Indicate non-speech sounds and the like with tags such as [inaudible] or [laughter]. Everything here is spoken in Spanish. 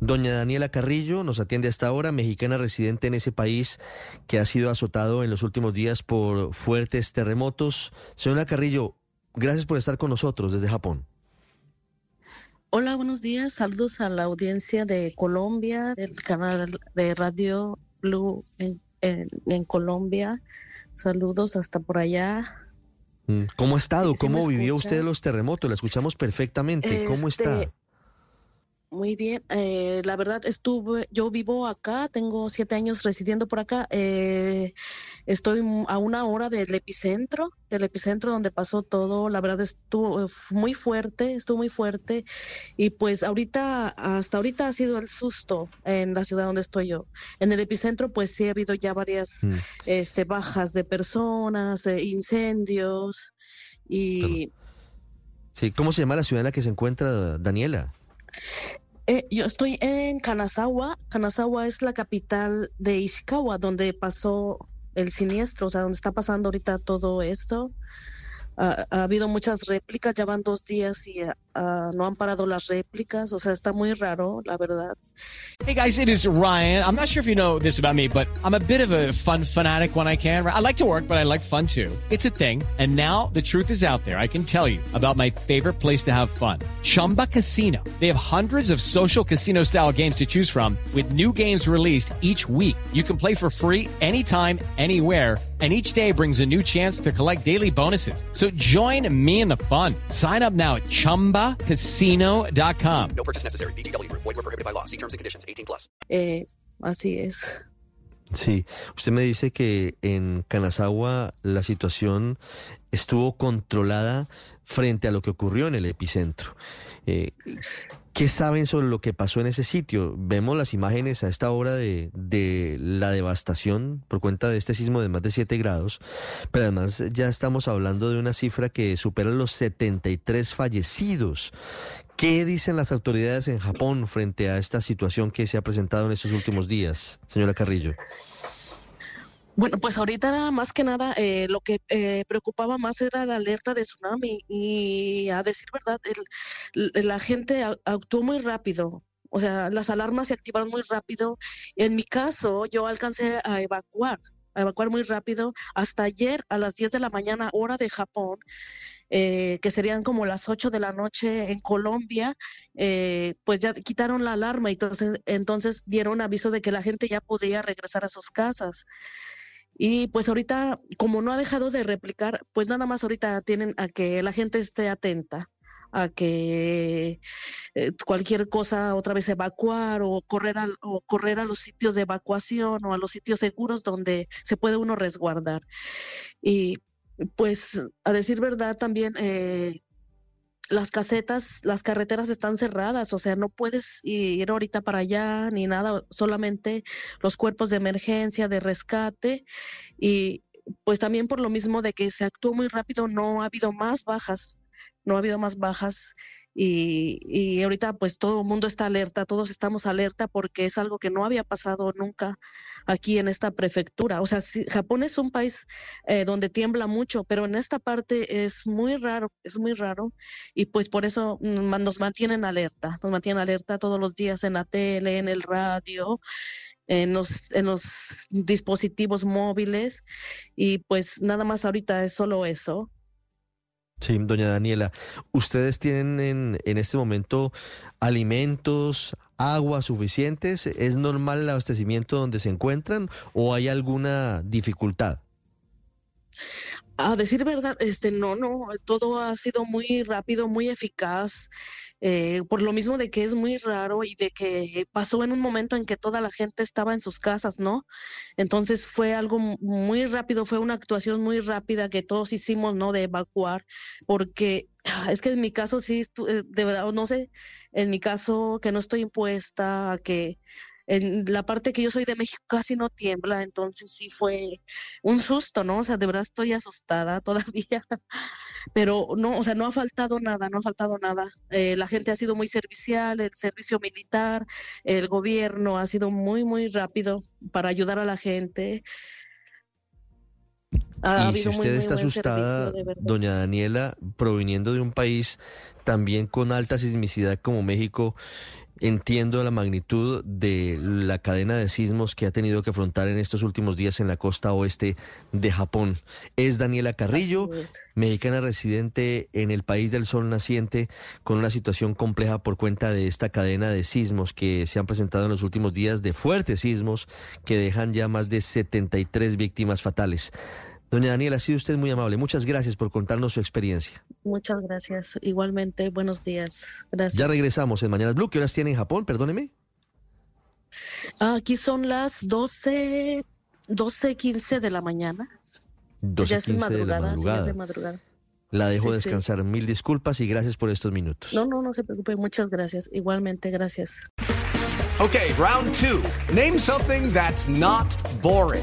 Doña Daniela Carrillo nos atiende hasta ahora, mexicana residente en ese país que ha sido azotado en los últimos días por fuertes terremotos. Señora Carrillo, gracias por estar con nosotros desde Japón. Hola, buenos días. Saludos a la audiencia de Colombia, del canal de Radio Blue en, Colombia. Saludos hasta por allá. Mm, ¿Cómo ha estado? ¿Cómo vivió usted los terremotos? La escuchamos perfectamente. ¿Cómo está? Muy bien, eh, la verdad estuve, yo vivo acá, tengo siete años residiendo por acá, eh, estoy a una hora del epicentro, del epicentro donde pasó todo, la verdad estuvo muy fuerte, estuvo muy fuerte y pues ahorita, hasta ahorita ha sido el susto en la ciudad donde estoy yo. En el epicentro pues sí ha habido ya varias mm. este, bajas de personas, eh, incendios y... Sí, ¿cómo se llama la ciudad en la que se encuentra Daniela? Eh, yo estoy en Kanazawa. Kanazawa es la capital de Ishikawa, donde pasó el siniestro, o sea, donde está pasando ahorita todo esto. Ha habido muchas réplicas, ya van dos días y uh, no han parado las réplicas, o sea, está muy raro, la verdad. Hey guys, it is Ryan. I'm not sure if you know this about me, but I'm a bit of a fun fanatic when I can. I like to work, but I like fun too. It's a thing. And now the truth is out there. I can tell you about my favorite place to have fun. Chumba Casino. They have hundreds of social casino style games to choose from with new games released each week. You can play for free anytime, anywhere and each day brings a new chance to collect daily bonuses. So join me in the fun. Sign up now at Chumba ChumbaCasino.com. No purchase necessary. BGW. Void were prohibited by law. See terms and conditions. 18 plus. Eh, así es. Sí, usted me dice que en Kanazawa la situación estuvo controlada frente a lo que ocurrió en el epicentro. Eh, ¿Qué saben sobre lo que pasó en ese sitio? Vemos las imágenes a esta hora de, de, la devastación por cuenta de este sismo de más de 7 grados, pero además ya estamos hablando de una cifra que supera los 73 fallecidos. ¿Qué dicen las autoridades en Japón frente a esta situación que se ha presentado en estos últimos días, señora Carrillo? Bueno, pues ahorita más que nada eh, lo que eh, preocupaba más era la alerta de tsunami y a decir verdad, la gente actuó muy rápido. O sea, las alarmas se activaron muy rápido. En mi caso, yo alcancé a evacuar, a evacuar muy rápido. Hasta ayer a las 10 de la mañana, hora de Japón, eh, que serían como las 8 de la noche en Colombia, pues ya quitaron la alarma y entonces, entonces dieron aviso de que la gente ya podía regresar a sus casas. Y pues ahorita, como no ha dejado de replicar, pues nada más ahorita tienen a que la gente esté atenta a que eh, cualquier cosa otra vez evacuar o correr, a, o correr a los sitios de evacuación o a los sitios seguros donde se puede uno resguardar. Y pues a decir verdad también, eh, las casetas, las carreteras están cerradas, o sea, no puedes ir ahorita para allá ni nada, solamente los cuerpos de emergencia, de rescate y pues también por lo mismo de que se actuó muy rápido, no ha habido más bajas, no ha habido más bajas y, y ahorita pues todo el mundo está alerta, todos estamos alerta porque es algo que no había pasado nunca aquí en esta prefectura. O sea, Japón es un país eh, donde tiembla mucho, pero en esta parte es muy raro, es muy raro y pues por eso nos mantienen alerta, nos mantienen alerta todos los días en la tele, en el radio. En los, en los dispositivos móviles y pues nada más ahorita es solo eso, Sí, doña Daniela, ¿ustedes tienen en, en este momento alimentos, agua suficientes? ¿Es normal el abastecimiento donde se encuentran o hay alguna dificultad? Decir verdad, este no, no, todo ha sido muy rápido, muy eficaz, eh, por lo mismo de que es muy raro y de que pasó en un momento en que toda la gente estaba en sus casas, ¿no? Entonces fue algo muy rápido, fue una actuación muy rápida que todos hicimos, ¿no? De evacuar, porque es que en mi caso sí, eh, de verdad, no sé, en mi caso que no estoy impuesta a que en la parte que yo soy de México casi no tiembla, entonces sí fue un susto, ¿no? O sea, de verdad estoy asustada [laughs] todavía, pero no, o sea, no ha faltado nada, no ha faltado nada. Eh, la gente ha sido muy servicial, el servicio militar, el gobierno ha sido muy, muy rápido para ayudar a la gente. y si usted está asustada, doña Daniela, proviniendo de un país también con alta sismicidad como México, entiendo la magnitud de la cadena de sismos que ha tenido que afrontar en estos últimos días en la costa oeste de Japón. Es Daniela Carrillo, mexicana residente en el país del sol naciente, con una situación compleja por cuenta de esta cadena de sismos que se han presentado en los últimos días, de fuertes sismos que dejan ya más de 73 víctimas fatales. Doña Daniela, ha sido usted muy amable. Muchas gracias por contarnos su experiencia. Muchas gracias. Igualmente, buenos días. Gracias. Ya regresamos en Mañanas Blue. ¿Qué horas tiene en Japón? Perdóneme. Aquí son las 12, 12, 15 de la mañana. 12, ya es 15 madrugada, de la sí, madrugada. es de madrugada. La dejo Sí, sí. descansar. Mil disculpas y gracias por estos minutos. No, no, no se preocupe. Muchas gracias. Igualmente, gracias. Okay, round two. Name something that's not boring.